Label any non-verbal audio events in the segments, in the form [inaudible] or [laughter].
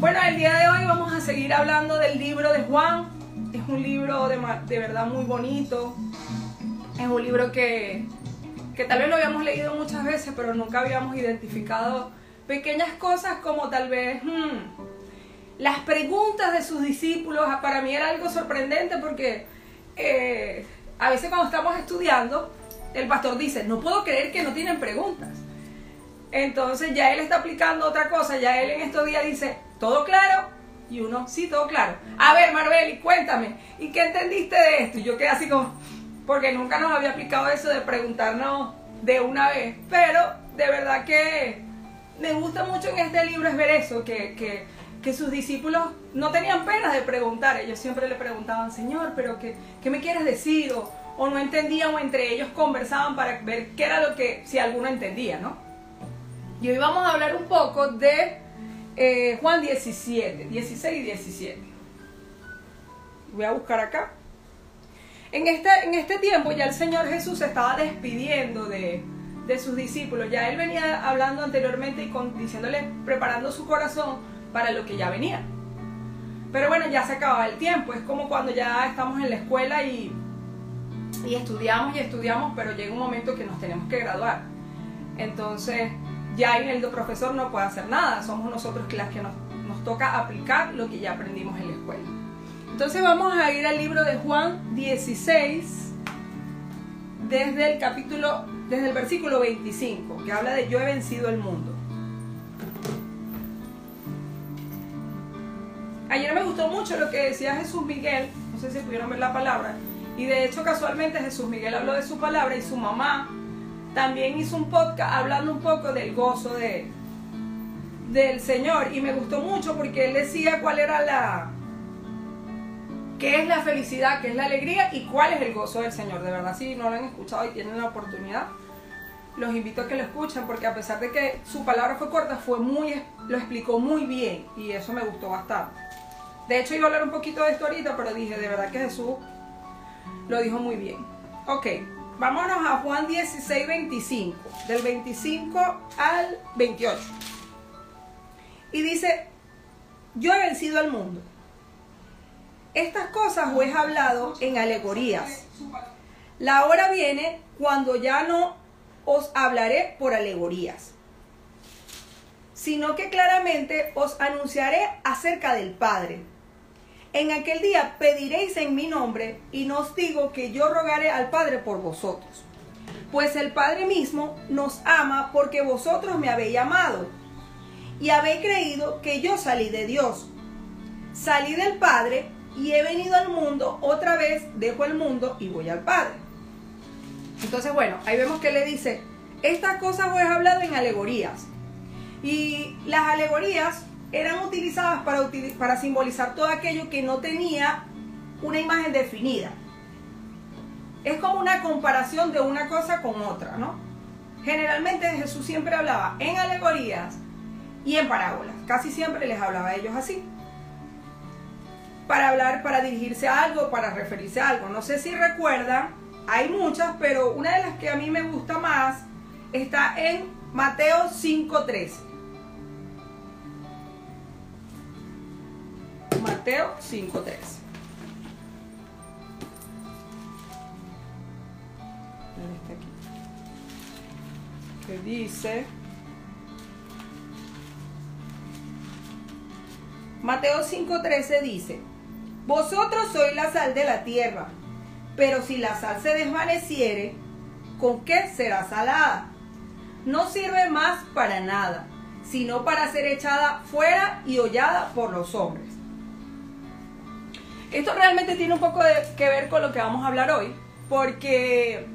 Bueno, el día de hoy vamos a seguir hablando del libro de Juan. Es un libro de, de verdad muy bonito. Es un libro que, que tal vez lo habíamos leído muchas veces, pero nunca habíamos identificado pequeñas cosas como tal vez hmm, las preguntas de sus discípulos. Para mí era algo sorprendente porque eh, a veces cuando estamos estudiando, el pastor dice, no puedo creer que no tienen preguntas. Entonces ya él está aplicando otra cosa, ya él en estos días dice, ¿todo claro? Y uno, sí, todo claro. A ver, Marbeli, cuéntame, ¿y qué entendiste de esto? Y yo quedé así como, porque nunca nos había aplicado eso de preguntarnos de una vez, pero de verdad que me gusta mucho en este libro es ver eso, que, que, sus discípulos no tenían pena de preguntar, ellos siempre le preguntaban, Señor, pero ¿qué, qué me quieres decir? O, o no entendían o entre ellos conversaban para ver qué era lo que, si alguno entendía, ¿no? Y hoy vamos a hablar un poco de eh, Juan 17, 16 y 17. Voy a buscar acá. En este, en este tiempo ya el Señor Jesús se estaba despidiendo de, de sus discípulos. Ya Él venía hablando anteriormente y con, diciéndole, preparando su corazón para lo que ya venía. Pero bueno, ya se acababa el tiempo. Es como cuando ya estamos en la escuela y, y estudiamos y estudiamos, pero llega un momento que nos tenemos que graduar. Entonces, ya en el profesor no puede hacer nada, somos nosotros las que nos, nos toca aplicar lo que ya aprendimos en la escuela. Entonces vamos a ir al libro de Juan 16, desde el capítulo, desde el versículo 25, que habla de yo he vencido el mundo. Ayer me gustó mucho lo que decía Jesús Miguel, no sé si pudieron ver la palabra, y de hecho casualmente Jesús Miguel habló de su palabra y su mamá también hizo un podcast hablando un poco del gozo de, del Señor y me gustó mucho porque él decía cuál era la qué es la felicidad, qué es la alegría y cuál es el gozo del Señor. De verdad, si no lo han escuchado y tienen la oportunidad, los invito a que lo escuchen porque a pesar de que su palabra fue corta, fue muy lo explicó muy bien y eso me gustó bastante. De hecho, iba a hablar un poquito de esto ahorita, pero dije, de verdad que Jesús lo dijo muy bien. Ok, Vámonos a Juan 16, 25, del 25 al 28. Y dice, yo he vencido al mundo. Estas cosas os he hablado en alegorías. La hora viene cuando ya no os hablaré por alegorías, sino que claramente os anunciaré acerca del Padre. En aquel día pediréis en mi nombre y os digo que yo rogaré al Padre por vosotros. Pues el Padre mismo nos ama porque vosotros me habéis amado y habéis creído que yo salí de Dios. Salí del Padre y he venido al mundo, otra vez dejo el mundo y voy al Padre. Entonces, bueno, ahí vemos que le dice, estas cosas os he hablado en alegorías. Y las alegorías eran utilizadas para, para simbolizar todo aquello que no tenía una imagen definida. Es como una comparación de una cosa con otra, ¿no? Generalmente Jesús siempre hablaba en alegorías y en parábolas. Casi siempre les hablaba a ellos así. Para hablar, para dirigirse a algo, para referirse a algo. No sé si recuerdan, hay muchas, pero una de las que a mí me gusta más está en Mateo 5.13. Mateo 5.3. Que dice Mateo 5:13 dice, Vosotros sois la sal de la tierra, pero si la sal se desvaneciere, ¿con qué será salada? No sirve más para nada, sino para ser echada fuera y hollada por los hombres. Esto realmente tiene un poco de, que ver con lo que vamos a hablar hoy, porque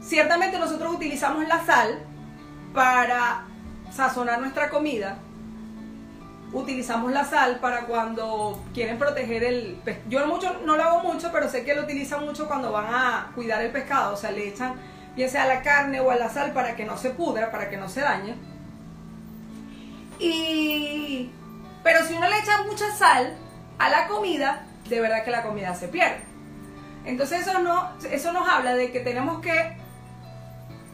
ciertamente nosotros utilizamos la sal para sazonar nuestra comida. Utilizamos la sal para cuando quieren proteger el Yo mucho, no lo hago mucho, pero sé que lo utilizan mucho cuando van a cuidar el pescado. O sea, le echan bien sea a la carne o a la sal para que no se pudra, para que no se dañe. Y... Pero si uno le echa mucha sal, a la comida, de verdad que la comida se pierde. Entonces eso, no, eso nos habla de que tenemos que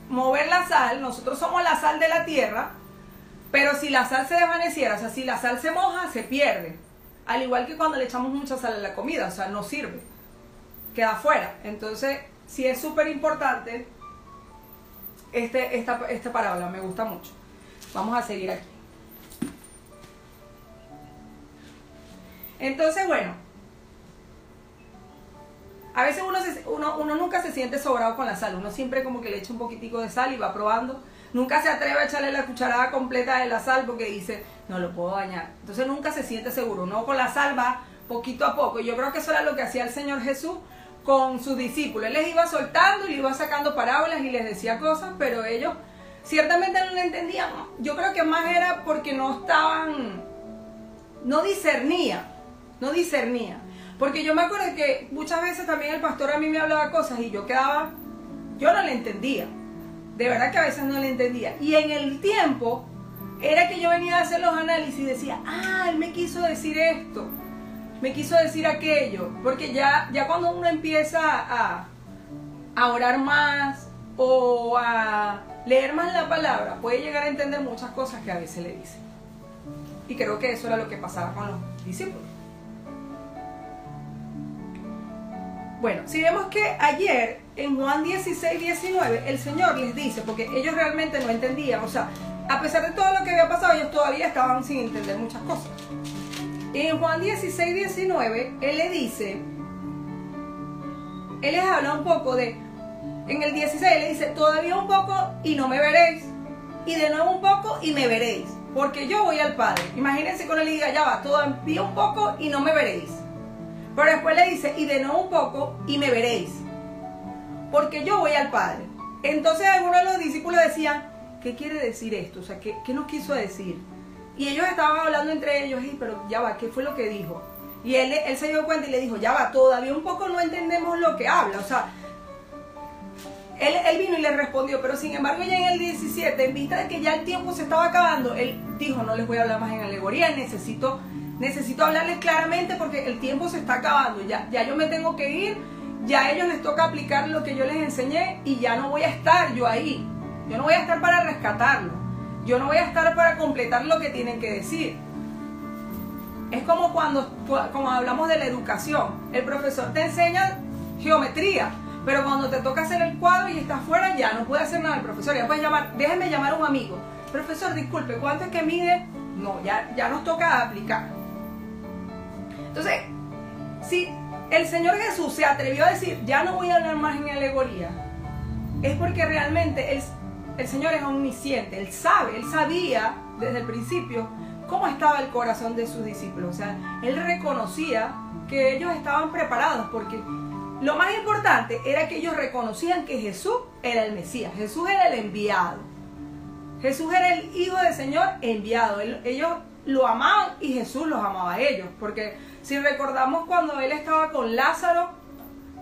mover la sal, nosotros somos la sal de la tierra, Pero si la sal se desvaneciera, o sea, si la sal se moja, se pierde. Al igual que cuando le echamos mucha sal a la comida, o sea, no sirve. Queda fuera. Entonces, sí es súper importante este, esta, esta parábola, me gusta mucho. Vamos a seguir aquí. Entonces, bueno, a veces uno, uno, uno, nunca se siente sobrado con la sal, uno siempre como que le echa un poquitico de sal y va probando. Nunca se atreve a echarle la cucharada completa de la sal porque dice, no lo puedo dañar. Entonces nunca se siente seguro, uno con la sal va poquito a poco. Yo creo que eso era lo que hacía el Señor Jesús con sus discípulos. Él les iba soltando y les iba sacando parábolas y les decía cosas, pero ellos ciertamente no lo entendían. Yo creo que más era porque no estaban, no discernía, no discernía. Porque yo me acuerdo que muchas veces también el pastor a mí me hablaba cosas y yo quedaba, yo no le entendía. De verdad que a veces no le entendía. Y en el tiempo era que yo venía a hacer los análisis y decía, ah, él me quiso decir esto me quiso decir aquello, porque ya, ya cuando uno empieza a, a orar más o a leer más la palabra, puede llegar a entender muchas cosas que a veces le dicen. Y creo que eso era lo que pasaba con los discípulos. Bueno, si vemos que ayer en Juan 16, 19, el Señor les dice, porque ellos realmente no entendían, o sea, a pesar de todo lo que había pasado, ellos todavía estaban sin entender muchas cosas. En Juan 16, 19, Él le dice, Él les habla un poco de, en el 16 le dice, todavía un poco y no me veréis, y de nuevo un poco y me veréis, porque yo voy al Padre. Imagínense cuando le diga, ya va, todavía un poco y no me veréis. Pero después le dice, y de nuevo un poco y me veréis, porque yo voy al Padre. Entonces algunos de los discípulos decían, ¿qué quiere decir esto? O sea, ¿qué, qué nos quiso decir? Y ellos estaban hablando entre ellos, y, pero ya va, ¿qué fue lo que dijo? Y él, él se dio cuenta y le dijo, ya va, todavía un poco no entendemos lo que habla. O sea, él, él, vino y le respondió, pero sin embargo ya en el 17, en vista de que ya el tiempo se estaba acabando, él dijo, no les voy a hablar más en alegoría, necesito, necesito hablarles claramente porque el tiempo se está acabando, ya, ya yo me tengo que ir, ya a ellos les toca aplicar lo que yo les enseñé y ya no voy a estar yo ahí, yo no voy a estar para rescatarlo. Yo no voy a estar para completar lo que tienen que decir. Es como cuando como hablamos de la educación. El profesor te enseña geometría, pero cuando te toca hacer el cuadro y estás fuera, ya no puede hacer nada el profesor. Ya puedes llamar, déjeme llamar a un amigo. Profesor, disculpe, ¿cuánto es que mide? No, ya, ya nos toca aplicar. Entonces, si el Señor Jesús se atrevió a decir, ya no voy a hablar más en alegoría, es porque realmente Él el Señor es omnisciente, Él sabe, Él sabía desde el principio cómo estaba el corazón de sus discípulos. O sea, Él reconocía que ellos estaban preparados porque lo más importante era que ellos reconocían que Jesús era el Mesías, Jesús era el enviado. Jesús era el Hijo del Señor enviado. Ellos lo amaban y Jesús los amaba a ellos. Porque si recordamos cuando Él estaba con Lázaro,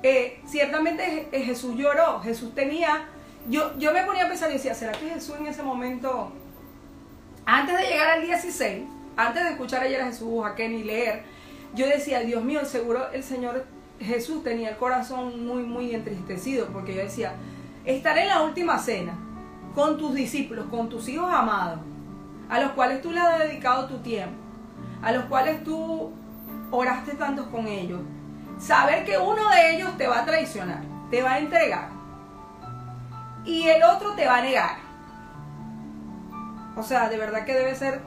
eh, ciertamente Jesús lloró. Jesús tenía yo, yo me ponía a pensar y decía, ¿será que Jesús en ese momento, antes de llegar al 16, antes de escuchar ayer a Jesús, a Kenny leer, yo decía, Dios mío, seguro el Señor Jesús tenía el corazón muy, muy entristecido, porque yo decía, estaré en la última cena con tus discípulos, con tus hijos amados, a los cuales tú le has dedicado tu tiempo, a los cuales tú oraste tanto con ellos. Saber que uno de ellos te va a traicionar, te va a entregar, y el otro te va a negar. O sea, de verdad que debe ser...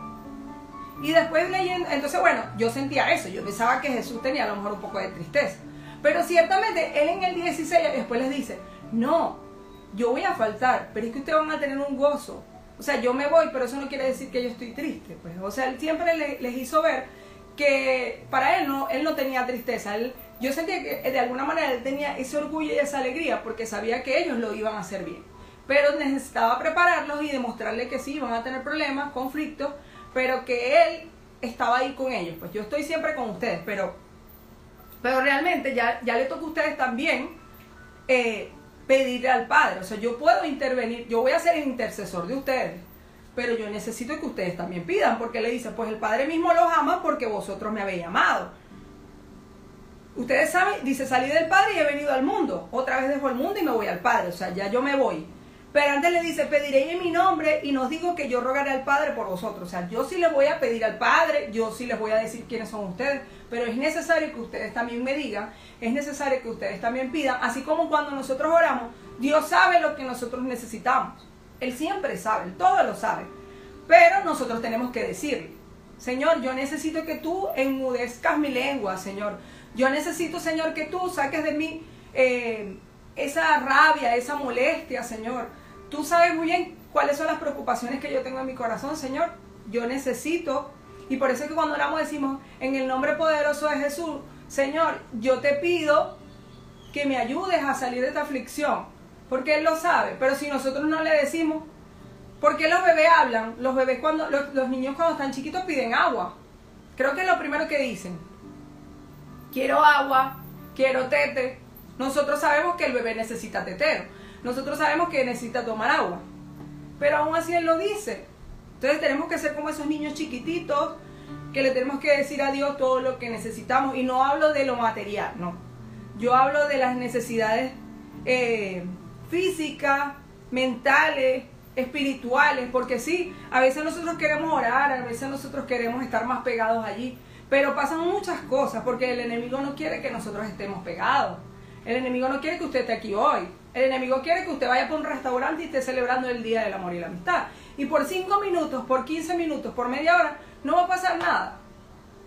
Y después leyendo, entonces bueno, yo sentía eso, yo pensaba que Jesús tenía a lo mejor un poco de tristeza. Pero ciertamente él en el 16 después les dice, no, yo voy a faltar, pero es que ustedes van a tener un gozo. O sea, yo me voy, pero eso no quiere decir que yo estoy triste. Pues. O sea, él siempre les hizo ver que para él no, él no tenía tristeza. Él, yo sentía que de alguna manera él tenía ese orgullo y esa alegría porque sabía que ellos lo iban a hacer bien. Pero necesitaba prepararlos y demostrarle que sí, iban a tener problemas, conflictos, pero que él estaba ahí con ellos. Pues yo estoy siempre con ustedes, pero, pero realmente ya, ya le toca a ustedes también eh, pedirle al Padre. O sea, yo puedo intervenir, yo voy a ser el intercesor de ustedes pero yo necesito que ustedes también pidan, porque le dice, pues el Padre mismo los ama porque vosotros me habéis amado. Ustedes saben, dice, salí del Padre y he venido al mundo. Otra vez dejo el mundo y me voy al Padre. O sea, ya yo me voy. Pero antes le dice, pediré en mi nombre y nos digo que yo rogaré al Padre por vosotros. O sea, yo sí les voy a pedir al Padre, yo sí les voy a decir quiénes son ustedes, pero es necesario que ustedes también me digan, es necesario que ustedes también pidan, así como cuando nosotros oramos, Dios sabe lo que nosotros necesitamos. Él siempre sabe, Él todo lo sabe. Pero nosotros tenemos que decirle, Señor, yo necesito que tú enmudezcas mi lengua, Señor. Yo necesito, Señor, que tú saques de mí eh, esa rabia, esa molestia, Señor. Tú sabes muy bien cuáles son las preocupaciones que yo tengo en mi corazón, Señor. Yo necesito, y por eso es que cuando oramos decimos, en el nombre poderoso de Jesús, Señor, yo te pido que me ayudes a salir de esta aflicción, porque Él lo sabe, pero si nosotros no le decimos, ¿por qué los bebés hablan? Los bebés cuando, los, los niños cuando están chiquitos piden agua. Creo que es lo primero que dicen. Quiero agua, quiero tete. Nosotros sabemos que el bebé necesita tetero. Nosotros sabemos que necesita tomar agua. Pero aún así Él lo dice. Entonces tenemos que ser como esos niños chiquititos que le tenemos que decir a Dios todo lo que necesitamos. Y no hablo de lo material, no. Yo hablo de las necesidades eh, físicas, mentales, espirituales, porque sí, a veces nosotros queremos orar, a veces nosotros queremos estar más pegados allí, pero pasan muchas cosas porque el enemigo no quiere que nosotros estemos pegados. El enemigo no quiere que usted esté aquí hoy. El enemigo quiere que usted vaya por un restaurante y esté celebrando el Día del Amor y la Amistad. Y por 5 minutos, por 15 minutos, por media hora, no va a pasar nada.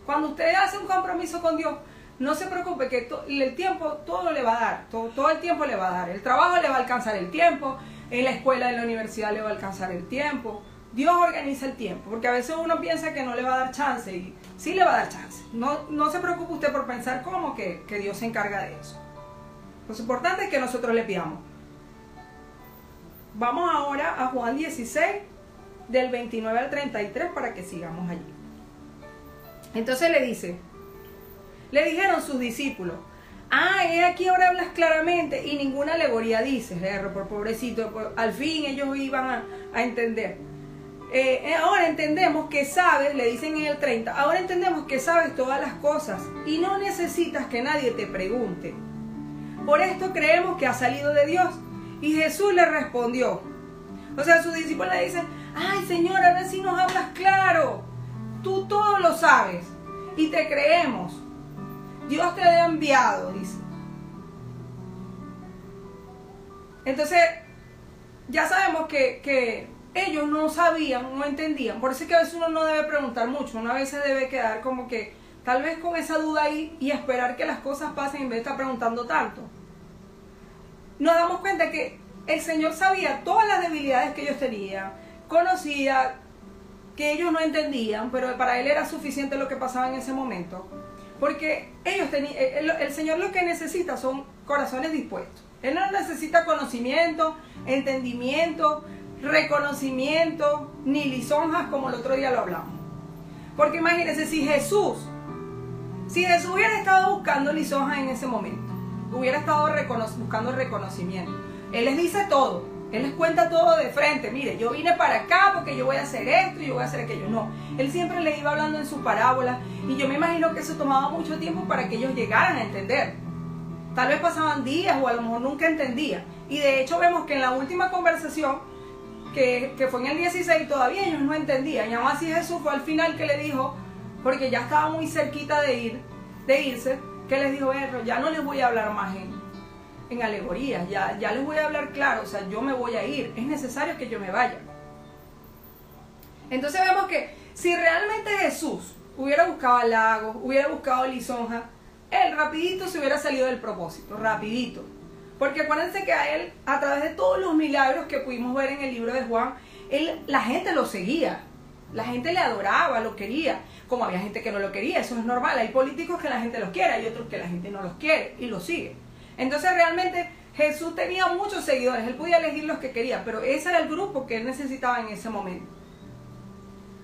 Cuando usted hace un compromiso con Dios, no se preocupe que el tiempo todo le va a dar, todo, el tiempo le va a dar. El trabajo le va a alcanzar el tiempo, en la escuela, en la universidad le va a alcanzar el tiempo. Dios organiza el tiempo, porque a veces uno piensa que no le va a dar chance y sí le va a dar chance. No, se preocupe usted por pensar cómo que Dios se encarga de eso. Lo importante es que nosotros le pidamos. Vamos ahora a Juan 16, del 29 al 33, para que sigamos allí. Entonces le dice, le dijeron sus discípulos, ah, es aquí ahora hablas claramente y ninguna alegoría dices, por pobrecito, al fin ellos iban a, entender. Eh, eh, ahora entendemos que sabes, le dicen en el 30, ahora entendemos que sabes todas las cosas y no necesitas que nadie te pregunte. Por esto creemos que ha salido de Dios. Y Jesús le respondió. O sea, sus discípulos le dicen, ay Señor, ahora sí nos hablas claro. Tú todo lo sabes y te creemos. Dios te ha enviado, dice. Entonces, ya sabemos que, que, ellos no sabían, no entendían. Por eso es que a veces uno no debe preguntar mucho, uno a veces debe quedar como que tal vez con esa duda ahí y esperar que las cosas pasen en vez de estar preguntando tanto nos damos cuenta que el Señor sabía todas las debilidades que ellos tenían, conocía que ellos no entendían, pero para Él era suficiente lo que pasaba en ese momento. Porque ellos tenían, el, Señor lo que necesita son corazones dispuestos. Él no necesita conocimiento, entendimiento, reconocimiento, ni lisonjas como el otro día lo hablamos. Porque imagínense si Jesús, si Jesús hubiera estado buscando lisonjas en ese momento, hubiera estado buscando reconocimiento. Él les dice todo, él les cuenta todo de frente. Mire, yo vine para acá porque yo voy a hacer esto y yo voy a hacer aquello. No, él siempre les iba hablando en su parábola y yo me imagino que eso tomaba mucho tiempo para que ellos llegaran a entender. Tal vez pasaban días o a lo mejor nunca entendían. Y de hecho vemos que en la última conversación, que, que fue en el 16, todavía ellos no entendían. Y aún así Jesús fue al final que le dijo, porque ya estaba muy cerquita de ir, de irse, ¿Qué les dijo Erro? Ya no les voy a hablar más en, en alegorías, ya, ya les voy a hablar claro, o sea, yo me voy a ir, es necesario que yo me vaya. Entonces vemos que si realmente Jesús hubiera buscado halagos, hubiera buscado lisonja, él rapidito se hubiera salido del propósito, rapidito. Porque acuérdense que a él, a través de todos los milagros que pudimos ver en el libro de Juan, él, la gente lo seguía, la gente le adoraba, lo quería como había gente que no lo quería, eso es normal. Hay políticos que la gente los quiere, hay otros que la gente no los quiere y los sigue. Entonces realmente Jesús tenía muchos seguidores, él podía elegir los que quería, pero ese era el grupo que él necesitaba en ese momento.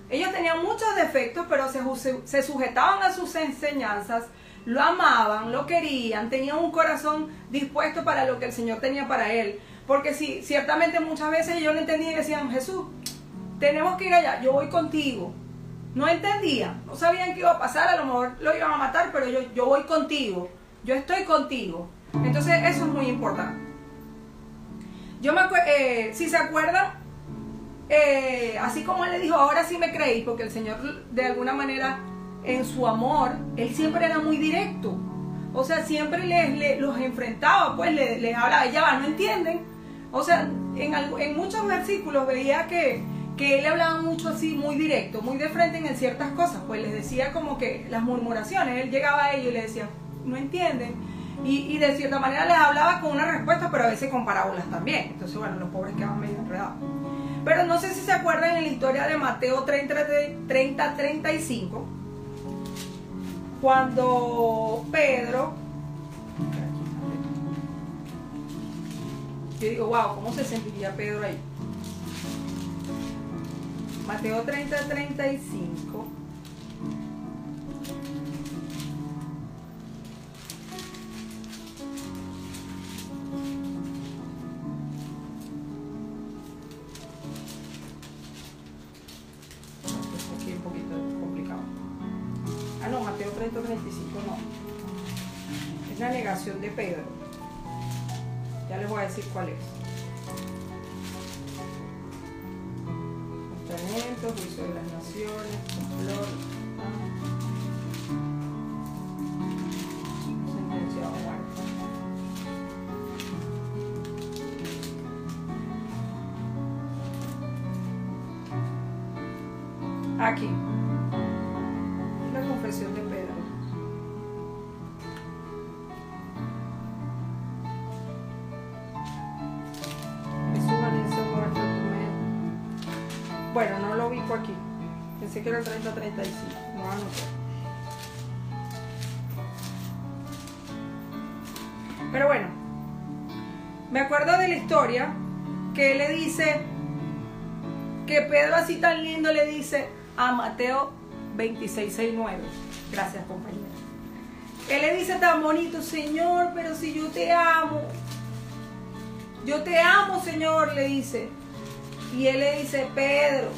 Ellos tenían muchos defectos, pero se, se sujetaban a sus enseñanzas, lo amaban, lo querían, tenían un corazón dispuesto para lo que el Señor tenía para él. Porque sí, ciertamente muchas veces ellos no entendían y decían, Jesús, tenemos que ir allá, yo voy contigo, no entendían, no sabían qué iba a pasar, a lo mejor lo iban a matar, pero yo, yo voy contigo, yo estoy contigo. Entonces eso es muy importante. Yo me eh, si se acuerdan, eh, así como él le dijo, ahora sí me creéis, porque el Señor de alguna manera en su amor, él siempre era muy directo. O sea, siempre les, los enfrentaba, pues les, les hablaba, ya va, no entienden. O sea, en, en muchos versículos veía que, que él hablaba mucho así, muy directo, muy de frente en ciertas cosas, pues les decía como que las murmuraciones, él llegaba a ellos y les decía, no entienden. Y, de cierta manera les hablaba con una respuesta, pero a veces con parábolas también. Entonces, bueno, los pobres quedaban medio enredados. Pero no sé si se acuerdan en la historia de Mateo 30-35, cuando Pedro, yo digo, wow, ¿cómo se sentiría Pedro ahí? Es la negación de Pedro. Ya les voy a decir cuál es. Aquí. La confesión de Pedro. Bueno, no lo ubico aquí. Pensé que era el 30-35. No anoté. Pero bueno, me acuerdo de la historia que él le dice, que Pedro así tan lindo le dice a Mateo 26.6.9. Gracias compañera. Él le dice tan bonito, Señor, pero si yo te amo, yo te amo, Señor, le dice. Y él le dice, Pedro,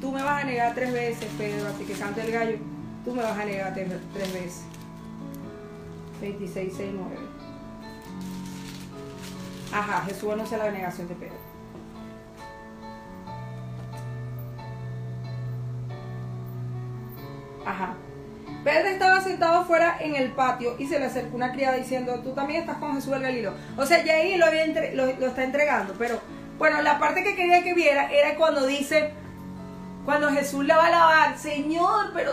tú me vas a negar tres veces, Pedro, así que cante el gallo, tú me vas a negar tres, veces. 26, 6, 9. Ajá, Jesús anuncia la negación de Pedro. Ajá. Pedro estaba sentado afuera en el patio y se le acercó una criada diciendo, tú también estás con Jesús del Galilo. O sea, ya ahí lo, lo está entregando, pero bueno, la parte que quería que viera era cuando dice, cuando Jesús le va a alabar, Señor, pero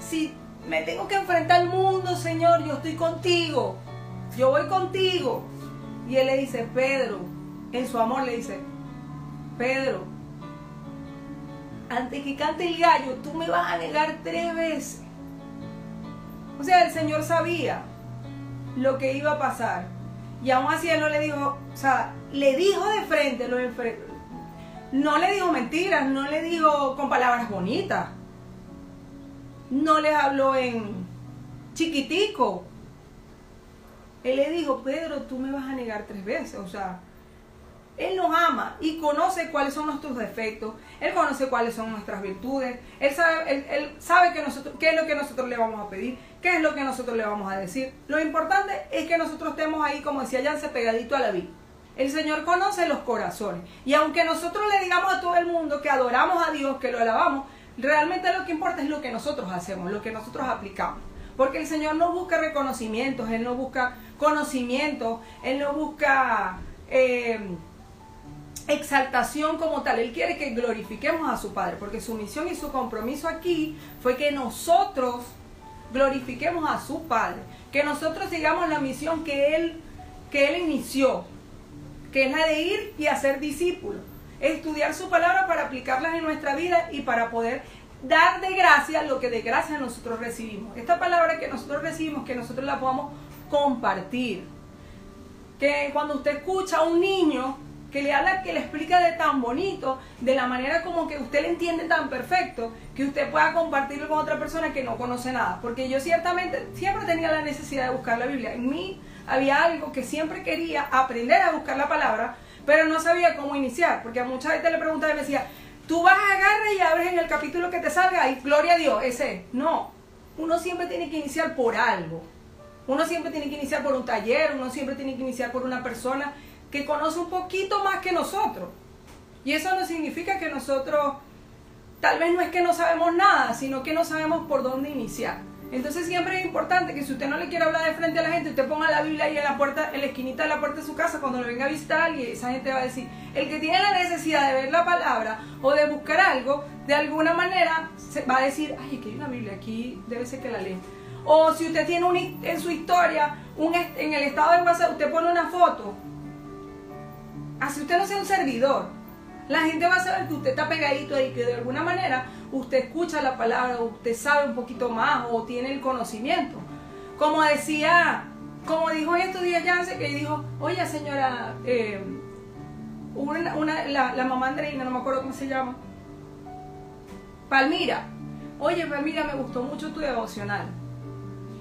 si me tengo que enfrentar al mundo, Señor, yo estoy contigo, yo voy contigo. Y él le dice, Pedro, en su amor le dice, Pedro, antes que cante el gallo, tú me vas a negar tres veces. O sea, el Señor sabía lo que iba a pasar. Y aún así él no le dijo, o sea, le dijo de frente, lo no le dijo mentiras, no le dijo con palabras bonitas. No le habló en chiquitico. Él le dijo, Pedro, tú me vas a negar tres veces. O sea, Él nos ama y conoce cuáles son nuestros defectos. Él conoce cuáles son nuestras virtudes. Él sabe, él, sabe que nosotros, qué es lo que nosotros le vamos a pedir, qué es lo que nosotros le vamos a decir. Lo importante es que nosotros estemos ahí, como decía Yance, pegadito a la vida. El Señor conoce los corazones. Y aunque nosotros le digamos a todo el mundo que adoramos a Dios, que lo alabamos, realmente lo que importa es lo que nosotros hacemos, lo que nosotros aplicamos. Porque el Señor no busca reconocimientos, Él no busca conocimiento, Él no busca eh, exaltación como tal. Él quiere que glorifiquemos a su Padre, porque su misión y su compromiso aquí fue que nosotros glorifiquemos a su Padre, que nosotros sigamos la misión que Él, que él inició, que es la de ir y hacer discípulos. Estudiar su palabra para aplicarlas en nuestra vida y para poder dar de gracia lo que de gracia nosotros recibimos. Esta palabra que nosotros recibimos, que nosotros la podamos compartir. Que cuando usted escucha a un niño que le habla, que le explica de tan bonito, de la manera como que usted le entiende tan perfecto, que usted pueda compartirlo con otra persona que no conoce nada. Porque yo ciertamente siempre tenía la necesidad de buscar la Biblia. En mí había algo que siempre quería aprender a buscar la palabra, pero no sabía cómo iniciar, porque a mucha gente le preguntaba y me decía, tú vas a agarrar y abres en el capítulo que te salga y gloria a Dios, ese. No, uno siempre tiene que iniciar por algo. Uno siempre tiene que iniciar por un taller, uno siempre tiene que iniciar por una persona que conoce un poquito más que nosotros. Y eso no significa que nosotros, tal vez no es que no sabemos nada, sino que no sabemos por dónde iniciar. Entonces siempre es importante que si usted no le quiere hablar de frente a la gente, usted ponga la Biblia ahí en la puerta, en la esquinita de la puerta de su casa cuando le venga a visitar alguien, esa gente va a decir, el que tiene la necesidad de ver la palabra o de buscar algo, de alguna manera va a decir, ay, aquí hay una Biblia, aquí debe ser que la leen. O si usted tiene un, en su historia, un, en el estado de WhatsApp, usted pone una foto. Así usted no sea un servidor. La gente va a saber que usted está pegadito ahí, que de alguna manera usted escucha la palabra, usted sabe un poquito más o tiene el conocimiento. Como decía, como dijo en estos días Yance, que dijo, oye señora, eh, una, la, la, mamá Andreina, no me acuerdo cómo se llama, Palmira, oye Palmira, me gustó mucho tu devocional.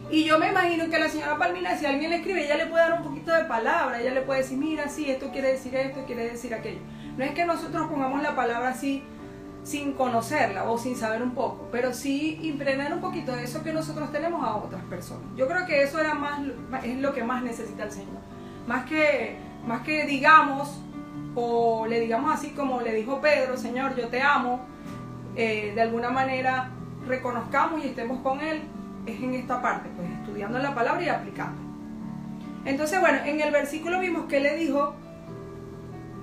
Y yo me imagino que la señora Palmira, si alguien le escribe, ella le puede dar un poquito de palabra, ella le puede decir, mira, sí, esto quiere decir esto, quiere decir aquello. No es que nosotros pongamos la palabra así sin conocerla o sin saber un poco, pero sí impregnar un poquito de eso que nosotros tenemos a otras personas. Yo creo que eso era más, es lo que más necesita el Señor. Más que, más que digamos, o le digamos así como le dijo Pedro, Señor, yo te amo, eh, de alguna manera reconozcamos y estemos con Él, es en esta parte, pues estudiando la palabra y aplicando. Entonces, bueno, en el versículo vimos que le dijo,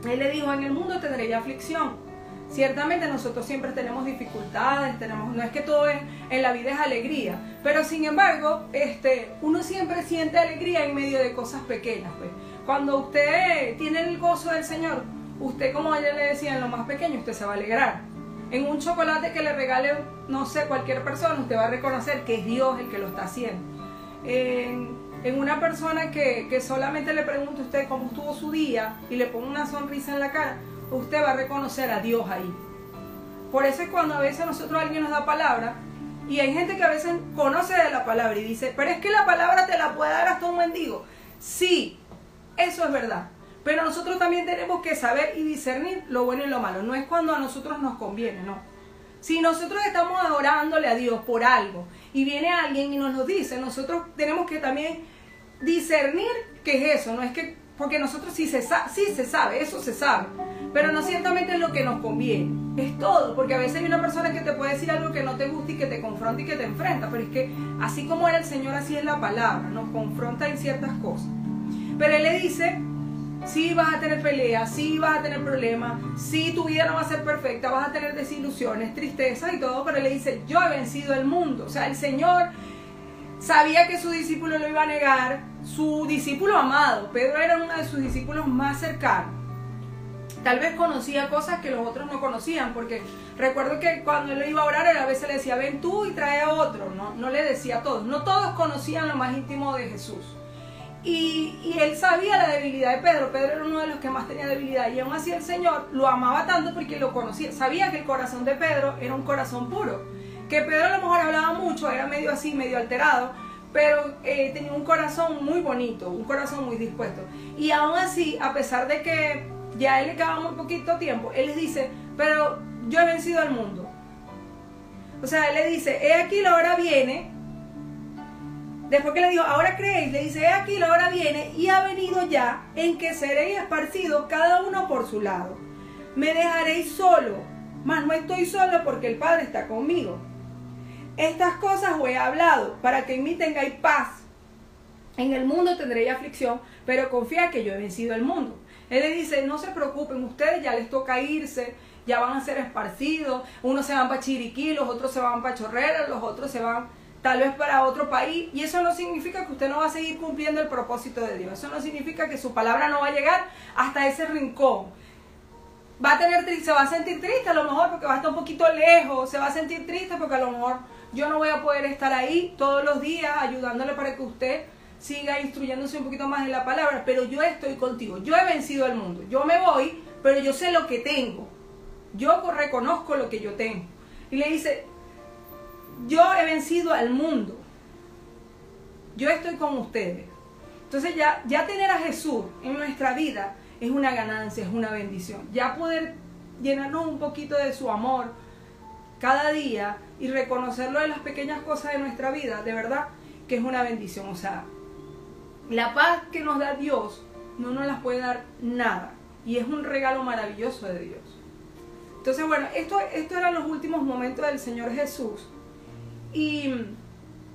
Él le dijo, en el mundo tendréis aflicción. Ciertamente nosotros siempre tenemos dificultades, tenemos, no es que todo es, en la vida es alegría, pero sin embargo, este, uno siempre siente alegría en medio de cosas pequeñas. Pues. Cuando usted tiene el gozo del Señor, usted como ella le decía, en lo más pequeño, usted se va a alegrar. En un chocolate que le regale, no sé, cualquier persona, usted va a reconocer que es Dios el que lo está haciendo. En, una persona que, que solamente le pregunte a usted cómo estuvo su día y le ponga una sonrisa en la cara, usted va a reconocer a Dios ahí. Por eso es cuando a veces nosotros alguien nos da palabra y hay gente que a veces conoce de la palabra y dice, pero es que la palabra te la puede dar hasta un mendigo. Sí, eso es verdad. Pero nosotros también tenemos que saber y discernir lo bueno y lo malo. No es cuando a nosotros nos conviene, no. Si nosotros estamos adorándole a Dios por algo y viene alguien y nos lo dice, nosotros tenemos que también discernir qué es eso. No es que, porque nosotros sí se, sí se sabe, eso se sabe pero no ciertamente es lo que nos conviene. Es todo, porque a veces hay una persona que te puede decir algo que no te gusta y que te confronta y que te enfrenta, pero es que así como era el Señor, así es la palabra, nos confronta en ciertas cosas. Pero Él le dice, sí vas a tener peleas, sí vas a tener problemas, sí tu vida no va a ser perfecta, vas a tener desilusiones, tristezas y todo, pero le dice, yo he vencido el mundo. O sea, el Señor sabía que su discípulo lo iba a negar, su discípulo amado, Pedro era uno de sus discípulos más cercanos tal vez conocía cosas que los otros no conocían, porque recuerdo que cuando él iba a orar, a veces le decía, ven tú y trae a otro, no, no le decía a todos, no todos conocían lo más íntimo de Jesús. Y, él sabía la debilidad de Pedro, Pedro era uno de los que más tenía debilidad, y aún así el Señor lo amaba tanto porque lo conocía, sabía que el corazón de Pedro era un corazón puro, que Pedro a lo mejor hablaba mucho, era medio así, medio alterado, pero eh, tenía un corazón muy bonito, un corazón muy dispuesto. Y aún así, a pesar de que ya él le quedaba muy poquito tiempo, él les dice, pero yo he vencido al mundo. O sea, él le dice, he aquí la hora viene. Después que le dijo, ahora creéis, le dice, he aquí la hora viene y ha venido ya en que seréis esparcidos cada uno por su lado. Me dejaréis solo, mas no estoy solo porque el Padre está conmigo. Estas cosas os he hablado para que en mí tengáis paz. En el mundo tendréis aflicción, pero confía que yo he vencido el mundo. Él le dice, no se preocupen, ustedes ya les toca irse, ya van a ser esparcidos, unos se van para Chiriquí, los otros se van para Chorrera, los otros se van tal vez para otro país, y eso no significa que usted no va a seguir cumpliendo el propósito de Dios, eso no significa que su palabra no va a llegar hasta ese rincón. Va a tener se va a sentir triste a lo mejor porque va a estar un poquito lejos, se va a sentir triste porque a lo mejor yo no voy a poder estar ahí todos los días ayudándole para que usted siga instruyéndose un poquito más en la palabra, pero yo estoy contigo, yo he vencido al mundo, yo me voy, pero yo sé lo que tengo, yo reconozco lo que yo tengo. Y le dice, yo he vencido al mundo, yo estoy con ustedes. Entonces ya, ya tener a Jesús en nuestra vida es una ganancia, es una bendición. Ya poder llenarnos un poquito de su amor cada día y reconocerlo en las pequeñas cosas de nuestra vida, de verdad que es una bendición. O sea, la paz que nos da Dios no nos las puede dar nada. Y es un regalo maravilloso de Dios. Entonces, bueno, esto, esto eran los últimos momentos del Señor Jesús. Y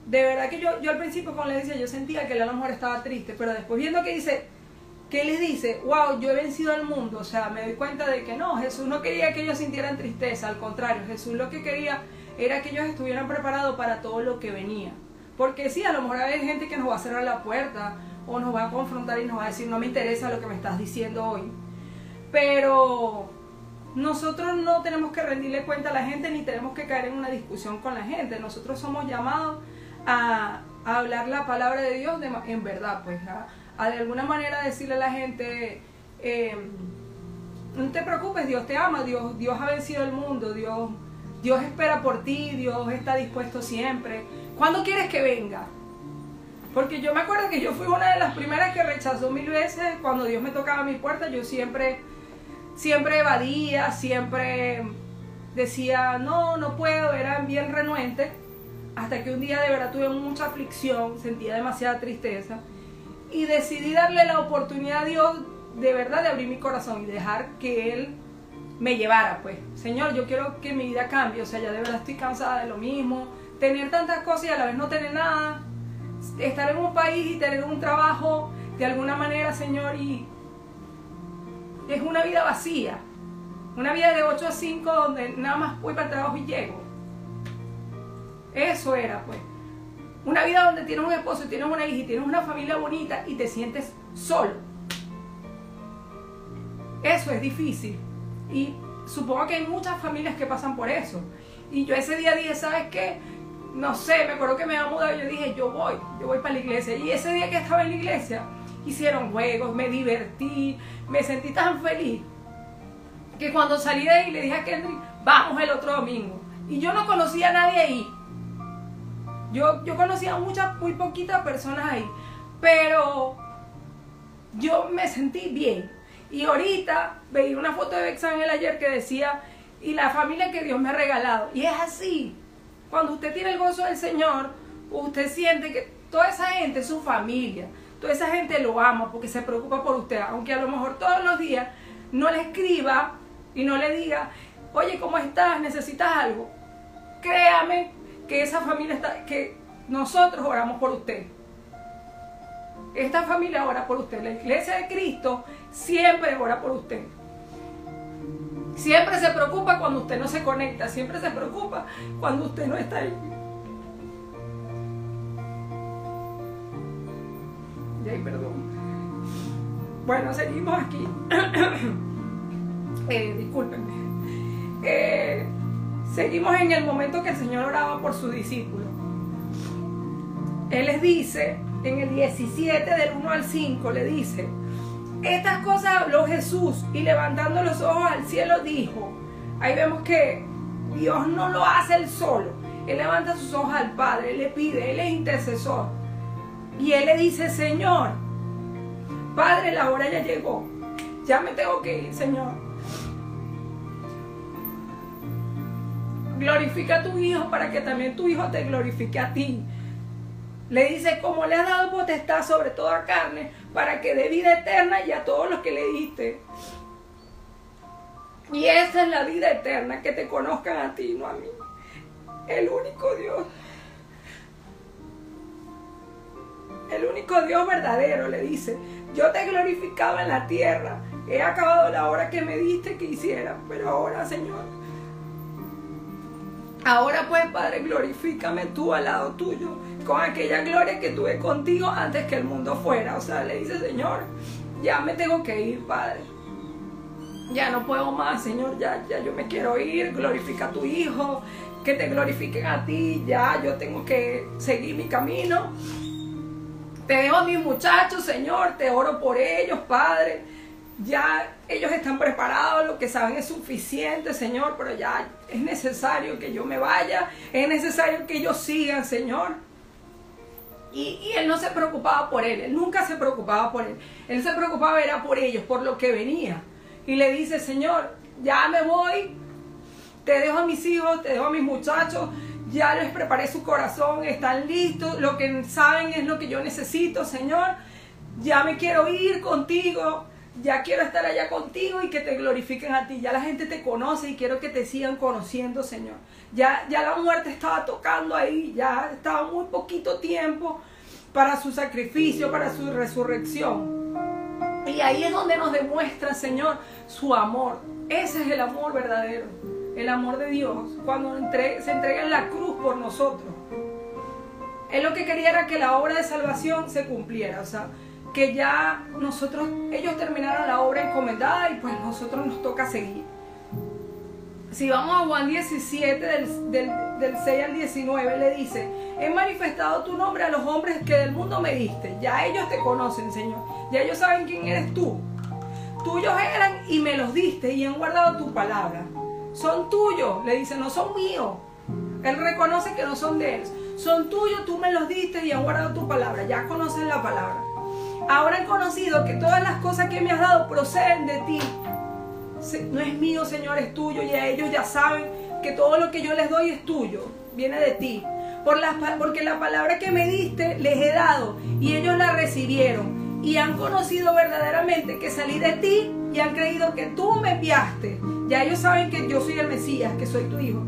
de verdad que yo, yo al principio, como le decía, yo sentía que él a lo mejor estaba triste, pero después viendo que dice, que les dice, wow, yo he vencido al mundo, o sea, me doy cuenta de que no, Jesús no quería que ellos sintieran tristeza, al contrario, Jesús lo que quería era que ellos estuvieran preparados para todo lo que venía. Porque sí, a lo mejor hay gente que nos va a cerrar la puerta o nos va a confrontar y nos va a decir, no me interesa lo que me estás diciendo hoy. Pero nosotros no tenemos que rendirle cuenta a la gente ni tenemos que caer en una discusión con la gente. Nosotros somos llamados a, hablar la palabra de Dios en verdad, pues a, de alguna manera decirle a la gente, eh, no te preocupes, Dios te ama, Dios, Dios ha vencido el mundo, Dios, Dios espera por ti, Dios está dispuesto siempre. ¿Cuándo quieres que venga? Porque yo me acuerdo que yo fui una de las primeras que rechazó mil veces cuando Dios me tocaba mi puerta, yo siempre siempre evadía, siempre decía, no, no puedo, era bien renuente, hasta que un día de verdad tuve mucha aflicción, sentía demasiada tristeza, y decidí darle la oportunidad a Dios de verdad de abrir mi corazón y dejar que Él me llevara, pues, Señor, yo quiero que mi vida cambie, o sea, ya de verdad estoy cansada de lo mismo, tener tantas cosas y a la vez no tener nada, estar en un país y tener un trabajo de alguna manera, Señor, y es una vida vacía. Una vida de 8 a 5 donde nada más voy para trabajo y llego. Eso era, pues. Una vida donde tienes un esposo, tienes una hija y tienes una familia bonita y te sientes solo. Eso es difícil. Y supongo que hay muchas familias que pasan por eso. Y yo ese día dije, ¿sabes qué? No sé, me acuerdo que me había mudado y yo dije, yo voy, yo voy para la iglesia. Y ese día que estaba en la iglesia, hicieron juegos, me divertí, me sentí tan feliz que cuando salí de ahí le dije a Kendrick, vamos el otro domingo. Y yo no conocía a nadie ahí. Yo, yo conocía a muchas, muy poquitas personas ahí. Pero yo me sentí bien. Y ahorita veía una foto de Bexangel ayer que decía, y la familia que Dios me ha regalado. Y es así. Cuando usted tiene el gozo del Señor, usted siente que toda esa gente es su familia. Toda esa gente lo ama porque se preocupa por usted, aunque a lo mejor todos los días no le escriba y no le diga, oye, ¿cómo estás? ¿Necesitas algo? Créame que esa familia está, que nosotros oramos por usted. Esta familia ora por usted. La iglesia de Cristo siempre ora por usted. Siempre se preocupa cuando usted no se conecta. Siempre se preocupa cuando usted no está ahí. Perdón. Bueno, seguimos aquí. [coughs] eh, discúlpenme. Eh, seguimos en el momento que el Señor oraba por sus discípulos. Él les dice, en el 17 del 1 al 5, le dice, estas cosas habló Jesús y levantando los ojos al cielo dijo, ahí vemos que Dios no lo hace él solo, Él levanta sus ojos al Padre, Él le pide, Él es intercesor. Y él le dice, Señor, Padre, la hora ya llegó. Ya me tengo que ir, Señor. Glorifica a tu Hijo para que también tu Hijo te glorifique a ti. Le dice, como le has dado potestad sobre toda carne, para que dé vida eterna y a todos los que le diste. Y esa es la vida eterna, que te conozcan a ti, no a mí. El único Dios. El único Dios verdadero, le dice, yo te glorificaba en la tierra, he acabado la hora que me diste que hiciera, pero ahora, Señor, ahora pues, Padre, glorifícame tú al lado tuyo, con aquella gloria que tuve contigo antes que el mundo fuera. O sea, le dice, Señor, ya me tengo que ir, Padre. Ya no puedo más, Señor, ya, ya yo me quiero ir, glorifica a tu Hijo, que te glorifiquen a ti, ya yo tengo que seguir mi camino. Te dejo a mis muchachos, Señor, te oro por ellos, Padre. Ya ellos están preparados, lo que saben es suficiente, Señor, pero ya es necesario que yo me vaya, es necesario que ellos sigan, Señor. Y, él no se preocupaba por él, él nunca se preocupaba por él. Él se preocupaba era por ellos, por lo que venía. Y le dice, Señor, ya me voy, te dejo a mis hijos, te dejo a mis muchachos, ya les preparé su corazón, están listos, lo que saben es lo que yo necesito, Señor. ya me quiero ir contigo, ya quiero estar allá contigo y que te glorifiquen a ti. Ya la gente te conoce y quiero que te sigan conociendo, Señor. Ya, ya la muerte estaba tocando ahí, ya estaba muy poquito tiempo para su sacrificio, para su resurrección. Y ahí es donde nos demuestra, Señor, su amor. Ese es el amor verdadero, el amor de Dios, cuando se entrega en la cruz por nosotros. Él lo que quería era que la obra de salvación se cumpliera, o sea, que ya nosotros, ellos terminaron la obra encomendada y pues nosotros nos toca seguir. Si vamos a Juan 17, del, del, 6 al 19, le dice, he manifestado tu nombre a los hombres que del mundo me diste. Ya ellos te conocen, Señor. Ya ellos saben quién eres tú. Tuyos eran y me los diste y han guardado tu palabra. Son tuyos, le dice, no son míos. Él reconoce que no son de él. Son tuyos, tú me los diste y han guardado tu palabra. Ya conocen la palabra. Ahora han conocido que todas las cosas que me has dado proceden de ti no es mío, Señor, es tuyo. Y a ellos ya saben que todo lo que yo les doy es tuyo, viene de ti. Por porque la palabra que me diste les he dado y ellos la recibieron y han conocido verdaderamente que salí de ti y han creído que tú me enviaste. Ya ellos saben que yo soy el Mesías, que soy tu hijo.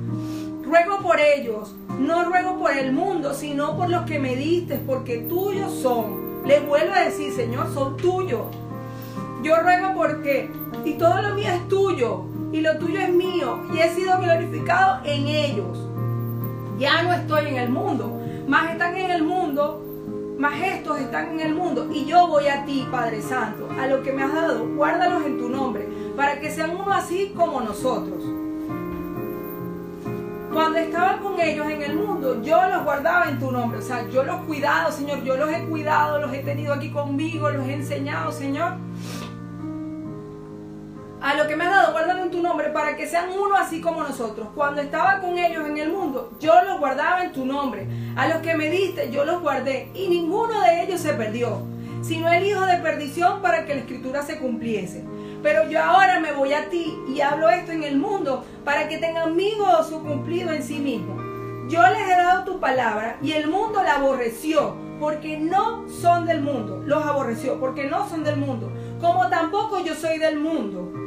Ruego por ellos, no ruego por el mundo, sino por los que me diste, porque tuyos son. Les vuelvo a decir, Señor, son tuyos. Yo ruego porque y todo lo mío es tuyo y lo tuyo es mío y he sido glorificado en ellos. Ya no estoy en el mundo, más están en el mundo, más estos están en el mundo y yo voy a ti, Padre Santo, a lo que me has dado, guárdalos en tu nombre, para que sean uno así como nosotros. Cuando estaba con ellos en el mundo, yo los guardaba en tu nombre. O sea, yo los cuidado, Señor. Yo los he cuidado, los he tenido aquí conmigo, los he enseñado, Señor a lo que me has dado, guárdalo en tu nombre, para que sean uno así como nosotros. Cuando estaba con ellos en el mundo, yo los guardaba en tu nombre. A los que me diste, yo los guardé, y ninguno de ellos se perdió, sino el hijo de perdición para que la escritura se cumpliese. Pero yo ahora me voy a ti y hablo esto en el mundo, para que tengan mi gozo cumplido en sí mismo. Yo les he dado tu palabra, y el mundo la aborreció, porque no son del mundo. Los aborreció, porque no son del mundo. Como tampoco yo soy del mundo.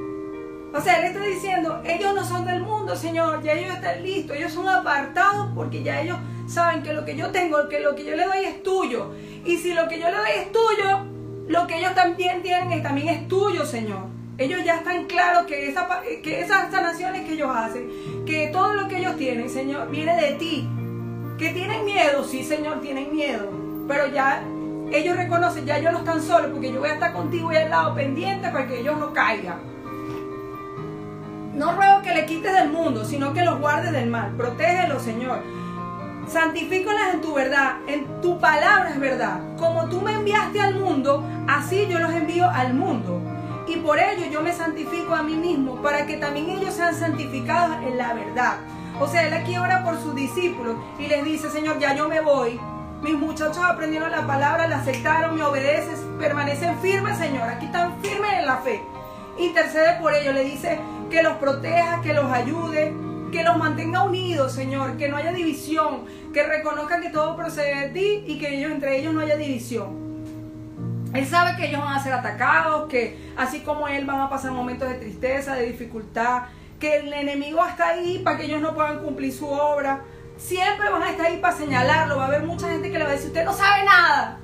O sea, le está diciendo, ellos no son del mundo, Señor, ya ellos están listos, ellos son apartados porque ya ellos saben que lo que yo tengo, que lo que yo le doy es tuyo. Y si lo que yo le doy es tuyo, lo que ellos también tienen también es tuyo, Señor. Ellos ya están claros que, esa, que esas sanaciones que ellos hacen, que todo lo que ellos tienen, Señor, viene de ti. Que tienen miedo, sí, Señor, tienen miedo. Pero ya ellos reconocen, ya ellos no están solos, porque yo voy a estar contigo y al lado pendiente para que ellos no caigan. No ruego que le quites del mundo, sino que los guardes del mal. Protégelos, Señor. Santifícolas en tu verdad, en tu palabra es verdad. Como tú me enviaste al mundo, así yo los envío al mundo. Y por ello yo me santifico a mí mismo, para que también ellos sean santificados en la verdad. O sea, él aquí ora por sus discípulos y les dice, Señor, ya yo me voy. Mis muchachos aprendieron la palabra, la aceptaron, me obedecen, permanecen firmes, Señor. Aquí están firmes en la fe. Intercede por ellos, le dice, que los proteja, que los ayude, que los mantenga unidos, Señor, que no haya división, que reconozcan que todo procede de ti y que ellos entre ellos no haya división. Él sabe que ellos van a ser atacados, que así como él van a pasar momentos de tristeza, de dificultad, que el enemigo está ahí para que ellos no puedan cumplir su obra. Siempre van a estar ahí para señalarlo. Va a haber mucha gente que le va a decir, usted no sabe nada.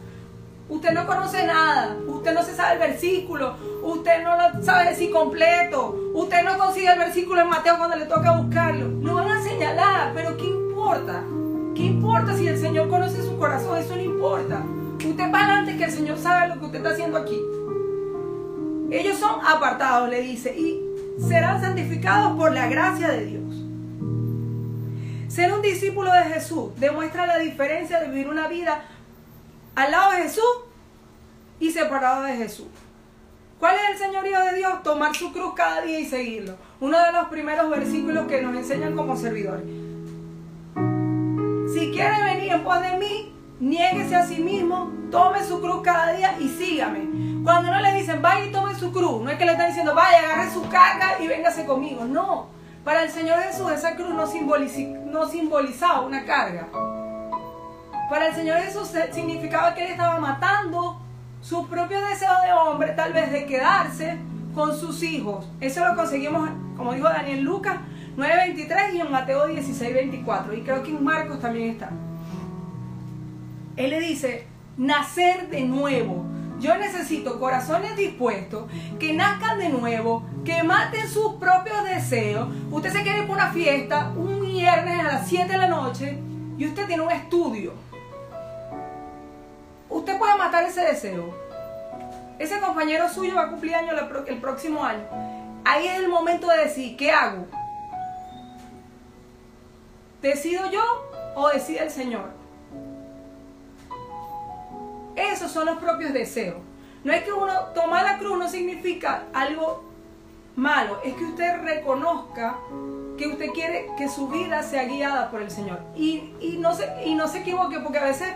Usted no conoce nada, usted no se sabe el versículo, usted no lo sabe decir completo, usted no consigue el versículo en Mateo cuando le toca buscarlo. Lo van a señalar, pero ¿qué importa? ¿Qué importa si el Señor conoce su corazón? Eso no importa. Usted va adelante que el Señor sabe lo que usted está haciendo aquí. Ellos son apartados, le dice, y serán santificados por la gracia de Dios. Ser un discípulo de Jesús demuestra la diferencia de vivir una vida al lado de Jesús y separado de Jesús. ¿Cuál es el señorío de Dios? Tomar su cruz cada día y seguirlo. Uno de los primeros versículos que nos enseñan como servidores. Si quiere venir en pos de mí, niéguese a sí mismo, tome su cruz cada día y sígame. Cuando no le dicen, vaya y tome su cruz, no es que le están diciendo, vaya, agarre su carga y véngase conmigo. No, para el Señor Jesús esa cruz no, no simbolizaba una carga. Para el Señor Jesús significaba que Él estaba matando su propio deseo de hombre, tal vez de quedarse con sus hijos. Eso lo conseguimos, como dijo Daniel Lucas, 9.23 y en Mateo 16.24. Y creo que en Marcos también está. Él le dice, nacer de nuevo. Yo necesito corazones dispuestos, que nazcan de nuevo, que maten sus propios deseos. Usted se quiere ir por una fiesta un viernes a las 7 de la noche y usted tiene un estudio. Usted puede matar ese deseo. Ese compañero suyo va a cumplir año el próximo año. Ahí es el momento de decir, ¿qué hago? ¿Decido yo o decide el Señor? Esos son los propios deseos. No es que uno tomar la cruz no significa algo malo, es que usted reconozca que usted quiere que su vida sea guiada por el Señor. Y, no, se, y no se equivoque, porque a veces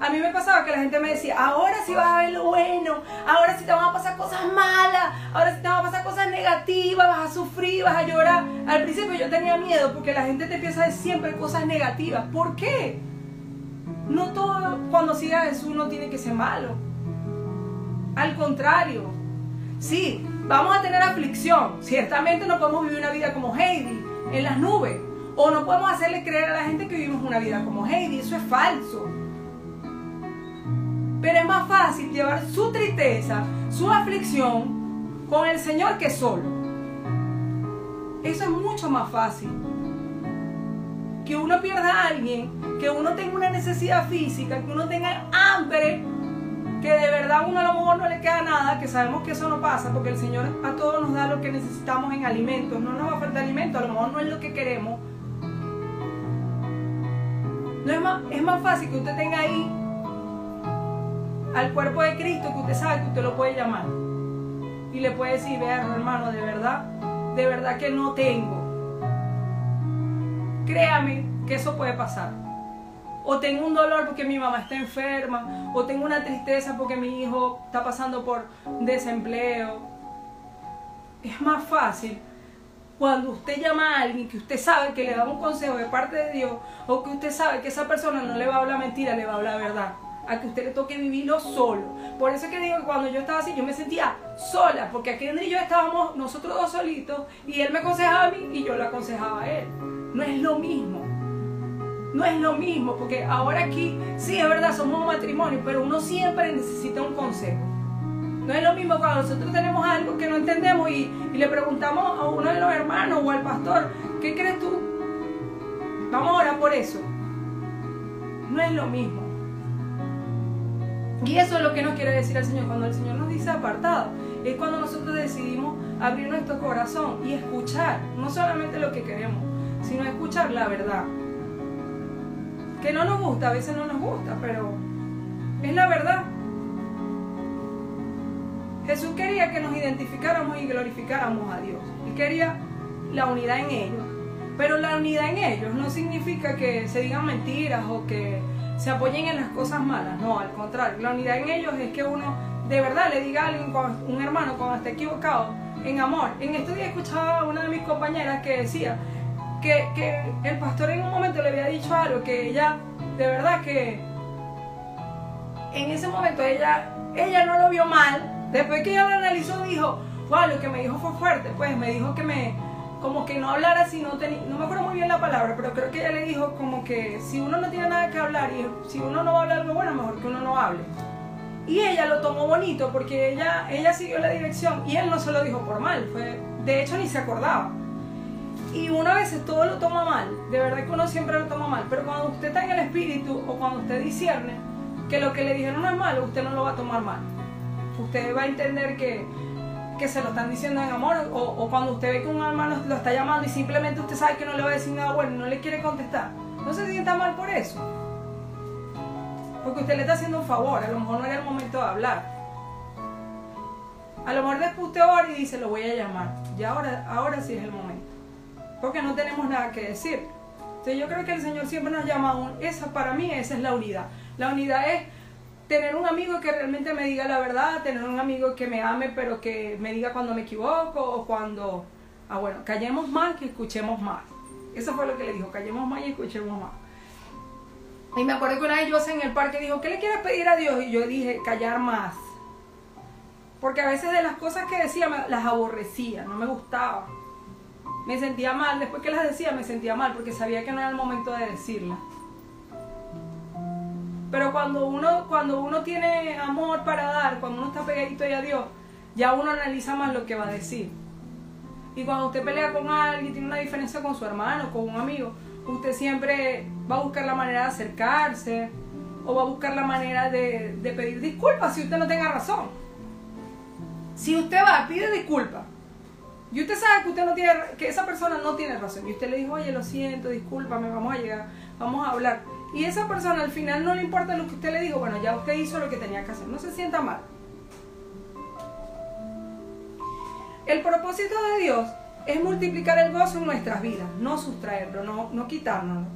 a mí me pasaba que la gente me decía, ahora sí vas a ver lo bueno, ahora sí te van a pasar cosas malas, ahora sí te van a pasar cosas negativas, vas a sufrir, vas a llorar. Al principio yo tenía miedo porque la gente te empieza a decir siempre cosas negativas. ¿Por qué? No todo cuando siga a Jesús no tiene que ser malo. Al contrario, sí, vamos a tener aflicción. Ciertamente no podemos vivir una vida como Heidi, en las nubes. O no podemos hacerle creer a la gente que vivimos una vida como Heidi. Eso es falso. Pero es más fácil llevar su tristeza, su aflicción con el Señor que solo. Eso es mucho más fácil que uno pierda a alguien, que uno tenga una necesidad física, que uno tenga hambre, que de verdad uno a lo mejor no le queda nada, que sabemos que eso no pasa, porque el Señor a todos nos da lo que necesitamos en alimentos, no nos va a faltar alimento, a lo mejor no es lo que queremos. No es más, es más fácil que usted tenga ahí al cuerpo de Cristo, que usted sabe que usted lo puede llamar. Y le puede decir, vea hermano, de verdad, de verdad que no tengo créame que eso puede pasar. O tengo un dolor porque mi mamá está enferma, o tengo una tristeza porque mi hijo está pasando por desempleo. Es más fácil cuando usted llama a alguien que usted sabe que le da un consejo de parte de Dios, o que usted sabe que esa persona no le va a hablar mentira, le va a hablar verdad a que usted le toque vivirlo solo. Por eso es que digo que cuando yo estaba así, yo me sentía sola, porque aquí y yo estábamos nosotros dos solitos, y él me aconsejaba a mí y yo le aconsejaba a él no es lo mismo. No es lo mismo, porque ahora aquí, sí, es verdad, somos un matrimonio, pero uno siempre necesita un consejo. No es lo mismo cuando nosotros tenemos algo que no entendemos y, le preguntamos a uno de los hermanos o al pastor, ¿qué crees tú? Vamos a orar por eso. No es lo mismo. Y eso es lo que nos quiere decir el Señor. Cuando el Señor nos dice apartado, es cuando nosotros decidimos abrir nuestro corazón y escuchar, no solamente lo que queremos, sino escuchar la verdad. Que no nos gusta, a veces no nos gusta, pero es la verdad. Jesús quería que nos identificáramos y glorificáramos a Dios. Y quería la unidad en ellos. Pero la unidad en ellos no significa que se digan mentiras o que se apoyen en las cosas malas. No, al contrario. La unidad en ellos es que uno de verdad le diga a alguien, un hermano, cuando esté equivocado, en amor. En este día escuchaba a una de mis compañeras que decía, que, el pastor en un momento le había dicho algo, que ella, de verdad que en ese momento ella, ella no lo vio mal. Después que ella lo analizó, dijo, wow, lo que me dijo fue fuerte. Pues me dijo que me, como que no hablara si no tenía, no me acuerdo muy bien la palabra, pero creo que ella le dijo como que si uno no tiene nada que hablar y si uno no va a hablar algo bueno, mejor que uno no hable. Y ella lo tomó bonito porque ella, ella siguió la dirección y él no se lo dijo por mal, fue, de hecho ni se acordaba. Y una vez todo lo toma mal, de verdad que uno siempre lo toma mal, pero cuando usted está en el espíritu o cuando usted discierne que lo que le dijeron es malo, usted no lo va a tomar mal. Usted va a entender que, se lo están diciendo en amor o, cuando usted ve que un hermano lo está llamando y simplemente usted sabe que no le va a decir nada bueno no le quiere contestar. No se sienta mal por eso. Porque usted le está haciendo un favor, a lo mejor no era el momento de hablar. A lo mejor después usted ora y dice, lo voy a llamar. Y ahora, ahora sí es el momento porque no tenemos nada que decir. Entonces yo creo que el Señor siempre nos llama a un, esa para mí, esa es la unidad. La unidad es tener un amigo que realmente me diga la verdad, tener un amigo que me ame, pero que me diga cuando me equivoco o cuando, ah bueno, callemos más que escuchemos más. Eso fue lo que le dijo, callemos más y escuchemos más. Y me acuerdo que una vez yo en el parque dijo, ¿qué le quieres pedir a Dios? Y yo dije, callar más. Porque a veces de las cosas que decía las aborrecía, no me gustaba. Me sentía mal, después que las decía me sentía mal porque sabía que no era el momento de decirlas. Pero cuando uno, cuando uno tiene amor para dar, cuando uno está pegadito ahí a Dios, ya uno analiza más lo que va a decir. Y cuando usted pelea con alguien, tiene una diferencia con su hermano, con un amigo, usted siempre va a buscar la manera de acercarse o va a buscar la manera de, pedir disculpas si usted no tenga razón. Si usted va, pide disculpas y usted sabe que usted no tiene, que esa persona no tiene razón. Y usted le dijo, oye, lo siento, discúlpame, vamos a llegar, vamos a hablar. Y esa persona al final no le importa lo que usted le dijo, bueno, ya usted hizo lo que tenía que hacer. No se sienta mal. El propósito de Dios es multiplicar el gozo en nuestras vidas, no sustraerlo, no, no quitárnoslo.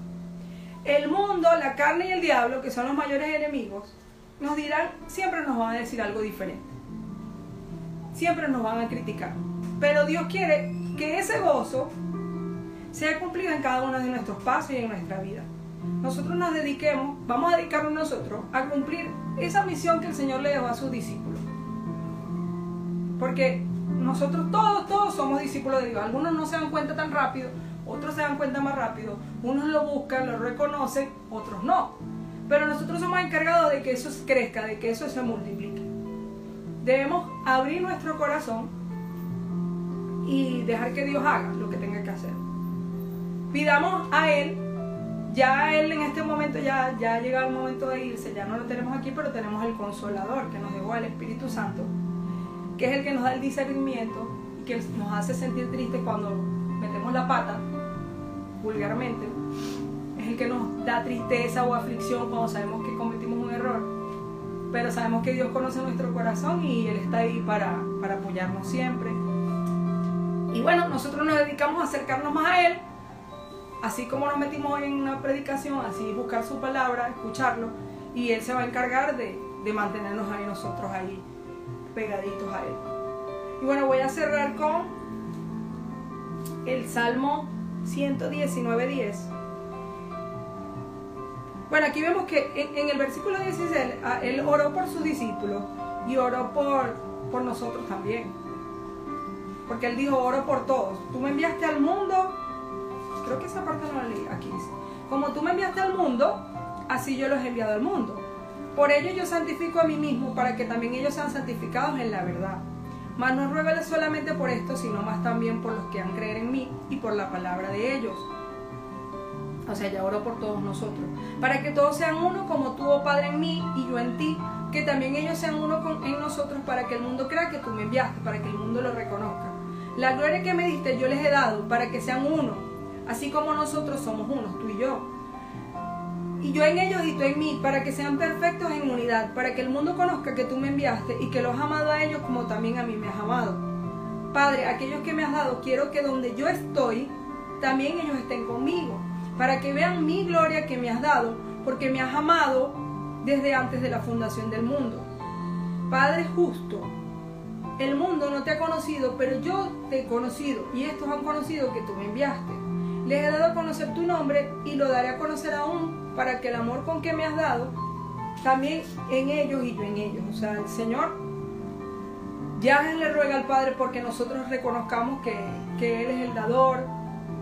El mundo, la carne y el diablo, que son los mayores enemigos, nos dirán, siempre nos van a decir algo diferente. Siempre nos van a criticar. Pero Dios quiere que ese gozo sea cumplido en cada uno de nuestros pasos y en nuestra vida. Nosotros nos dediquemos, vamos a dedicarnos nosotros a cumplir esa misión que el Señor le dejó a sus discípulos. Porque nosotros todos, todos somos discípulos de Dios. Algunos no se dan cuenta tan rápido, otros se dan cuenta más rápido. Unos lo buscan, lo reconocen, otros no. Pero nosotros somos encargados de que eso crezca, de que eso se multiplique. Debemos abrir nuestro corazón y dejar que Dios haga lo que tenga que hacer. Pidamos a Él, ya Él en este momento ya, ya ha llegado el momento de irse, ya no lo tenemos aquí, pero tenemos el consolador que nos dejó el Espíritu Santo, que es el que nos da el discernimiento y que nos hace sentir tristes cuando metemos la pata, vulgarmente. Es el que nos da tristeza o aflicción cuando sabemos que cometimos un error. Pero sabemos que Dios conoce nuestro corazón y Él está ahí para, para apoyarnos siempre y bueno, nosotros nos dedicamos a acercarnos más a Él, así como nos metimos en una predicación, así buscar su palabra, escucharlo, y Él se va a encargar de, mantenernos ahí nosotros ahí pegaditos a Él. Y bueno, voy a cerrar con el Salmo 119.10. Bueno, aquí vemos que en, el versículo 16 Él oró por sus discípulos y oró por, por nosotros también. Porque él dijo, oro por todos. Tú me enviaste al mundo, creo que esa parte no la leí, aquí dice. Como tú me enviaste al mundo, así yo los he enviado al mundo. Por ello yo santifico a mí mismo, para que también ellos sean santificados en la verdad. Mas no ruego solamente por esto, sino más también por los que han creer en mí y por la palabra de ellos. O sea, ya oro por todos nosotros. Para que todos sean uno como tú, oh Padre, en mí y yo en ti. Que también ellos sean uno en nosotros para que el mundo crea que tú me enviaste, para que el mundo lo reconozca. La gloria que me diste yo les he dado para que sean uno, así como nosotros somos unos, tú y yo. Y yo en ellos y tú en mí, para que sean perfectos en unidad, para que el mundo conozca que tú me enviaste y que los has amado a ellos como también a mí me has amado. Padre, aquellos que me has dado, quiero que donde yo estoy, también ellos estén conmigo, para que vean mi gloria que me has dado, porque me has amado desde antes de la fundación del mundo. Padre justo, el mundo no te ha conocido, pero yo te he conocido y estos han conocido que tú me enviaste. Les he dado a conocer tu nombre y lo daré a conocer aún para que el amor con que me has dado también en ellos y yo en ellos. O sea, el Señor ya le ruega al Padre porque nosotros reconozcamos que, que Él es el dador.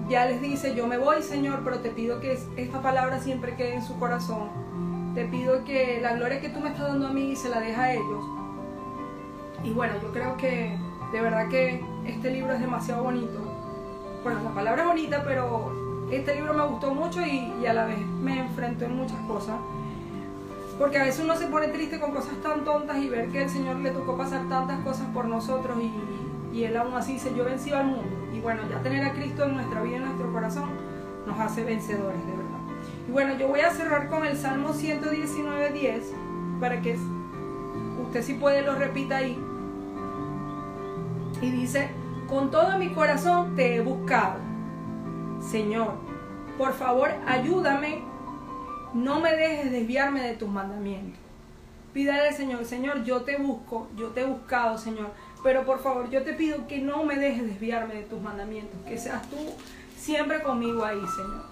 Ya les dice, yo me voy Señor, pero te pido que esta palabra siempre quede en su corazón. Te pido que la gloria que tú me estás dando a mí se la deja a ellos y bueno, yo creo que de verdad que este libro es demasiado bonito. Bueno, la palabra es bonita, pero este libro me gustó mucho y, a la vez me enfrentó en muchas cosas. Porque a veces uno se pone triste con cosas tan tontas y ver que el Señor le tocó pasar tantas cosas por nosotros y, Él aún así dice, yo vencí al mundo. Y bueno, ya tener a Cristo en nuestra vida, en nuestro corazón, nos hace vencedores, de verdad. Y bueno, yo voy a cerrar con el Salmo 119.10 para que usted si puede lo repita ahí. Y dice, con todo mi corazón te he buscado. Señor, por favor ayúdame, no me dejes desviarme de tus mandamientos. Pídale al Señor, Señor, yo te busco, yo te he buscado, Señor, pero por favor yo te pido que no me dejes desviarme de tus mandamientos, que seas tú siempre conmigo ahí, Señor.